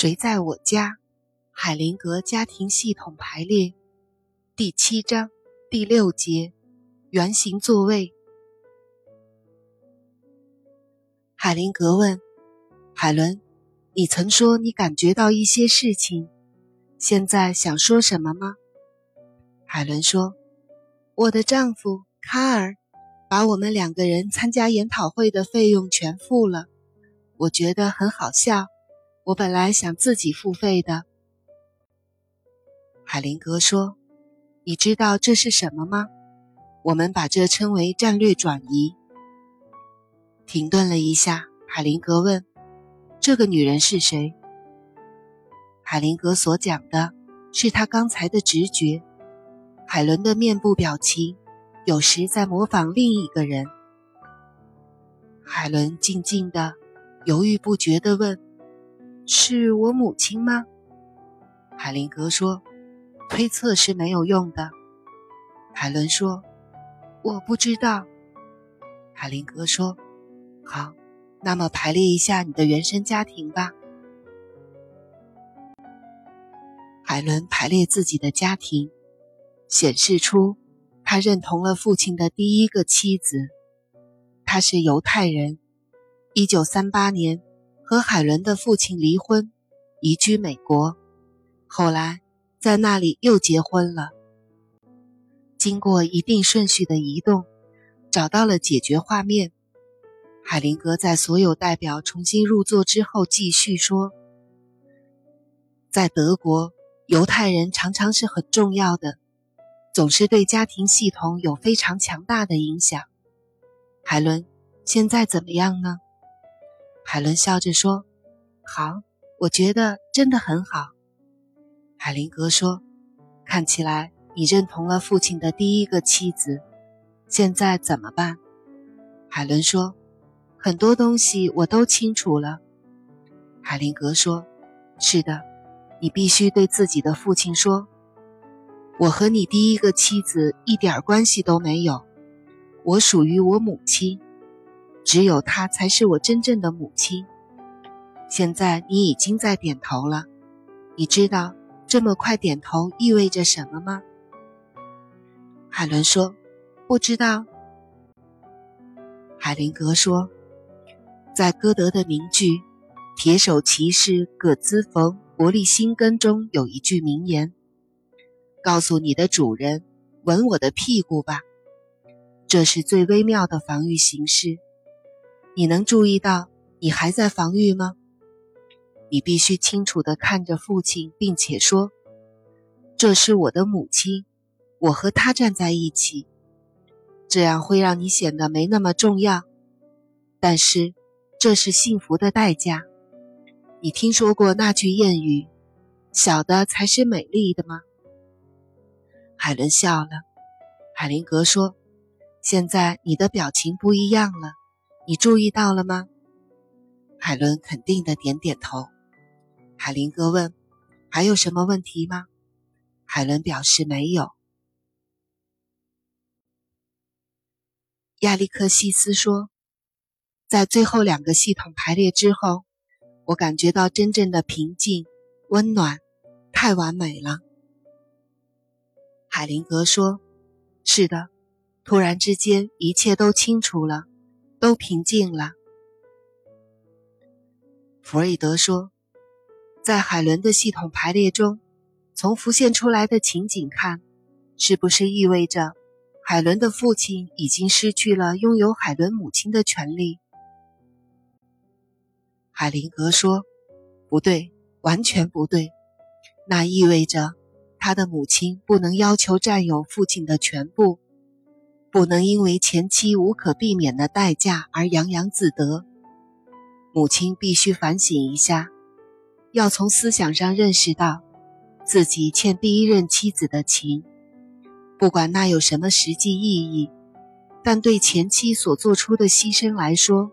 谁在我家？海灵格家庭系统排列，第七章第六节，圆形座位。海灵格问海伦：“你曾说你感觉到一些事情，现在想说什么吗？”海伦说：“我的丈夫卡尔把我们两个人参加研讨会的费用全付了，我觉得很好笑。”我本来想自己付费的，海灵格说：“你知道这是什么吗？我们把这称为战略转移。”停顿了一下，海灵格问：“这个女人是谁？”海灵格所讲的是他刚才的直觉。海伦的面部表情有时在模仿另一个人。海伦静静的、犹豫不决地问。是我母亲吗？海灵格说：“推测是没有用的。”海伦说：“我不知道。”海灵格说：“好，那么排列一下你的原生家庭吧。”海伦排列自己的家庭，显示出他认同了父亲的第一个妻子，他是犹太人，一九三八年。和海伦的父亲离婚，移居美国，后来在那里又结婚了。经过一定顺序的移动，找到了解决画面。海灵格在所有代表重新入座之后，继续说：“在德国，犹太人常常是很重要的，总是对家庭系统有非常强大的影响。海伦，现在怎么样呢？”海伦笑着说：“好，我觉得真的很好。”海灵格说：“看起来你认同了父亲的第一个妻子，现在怎么办？”海伦说：“很多东西我都清楚了。”海灵格说：“是的，你必须对自己的父亲说，我和你第一个妻子一点关系都没有，我属于我母亲。”只有她才是我真正的母亲。现在你已经在点头了，你知道这么快点头意味着什么吗？海伦说：“不知道。”海灵格说：“在歌德的名句《铁手骑士葛兹冯伯利辛根》中有一句名言：‘告诉你的主人，吻我的屁股吧。’这是最微妙的防御形式。”你能注意到你还在防御吗？你必须清楚地看着父亲，并且说：“这是我的母亲，我和她站在一起。”这样会让你显得没那么重要，但是这是幸福的代价。你听说过那句谚语：“小的才是美丽的吗？”海伦笑了。海灵格说：“现在你的表情不一样了。”你注意到了吗？海伦肯定的点点头。海林格问：“还有什么问题吗？”海伦表示没有。亚历克西斯说：“在最后两个系统排列之后，我感觉到真正的平静、温暖，太完美了。”海林格说：“是的，突然之间一切都清楚了。”都平静了。弗瑞德说，在海伦的系统排列中，从浮现出来的情景看，是不是意味着海伦的父亲已经失去了拥有海伦母亲的权利？海灵格说，不对，完全不对。那意味着他的母亲不能要求占有父亲的全部。不能因为前妻无可避免的代价而洋洋自得。母亲必须反省一下，要从思想上认识到，自己欠第一任妻子的情，不管那有什么实际意义，但对前妻所做出的牺牲来说，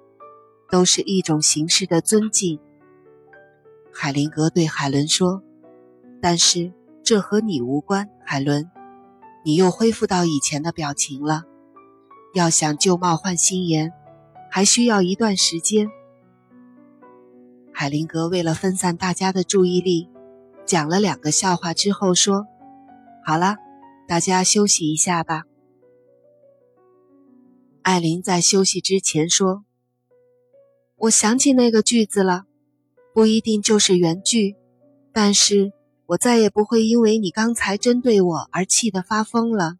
都是一种形式的尊敬。海灵格对海伦说：“但是这和你无关，海伦，你又恢复到以前的表情了。”要想旧貌换新颜，还需要一段时间。海灵格为了分散大家的注意力，讲了两个笑话之后说：“好了，大家休息一下吧。”艾琳在休息之前说：“我想起那个句子了，不一定就是原句，但是我再也不会因为你刚才针对我而气得发疯了。”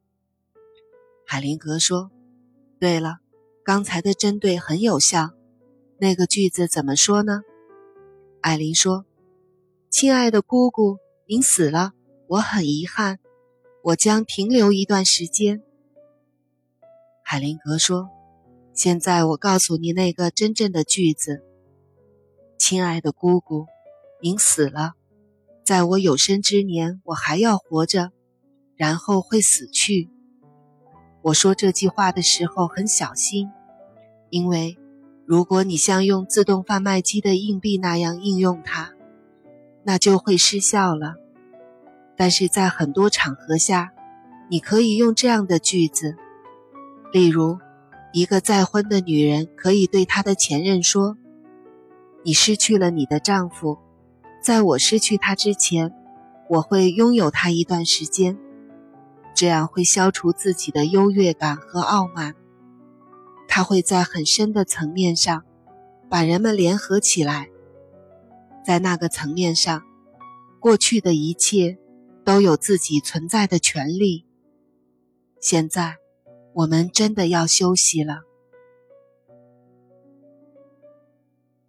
海灵格说：“对了，刚才的针对很有效。那个句子怎么说呢？”艾琳说：“亲爱的姑姑，您死了，我很遗憾，我将停留一段时间。”海灵格说：“现在我告诉你那个真正的句子。亲爱的姑姑，您死了，在我有生之年，我还要活着，然后会死去。”我说这句话的时候很小心，因为如果你像用自动贩卖机的硬币那样应用它，那就会失效了。但是在很多场合下，你可以用这样的句子，例如，一个再婚的女人可以对她的前任说：“你失去了你的丈夫，在我失去他之前，我会拥有他一段时间。”这样会消除自己的优越感和傲慢，他会在很深的层面上把人们联合起来。在那个层面上，过去的一切都有自己存在的权利。现在，我们真的要休息了。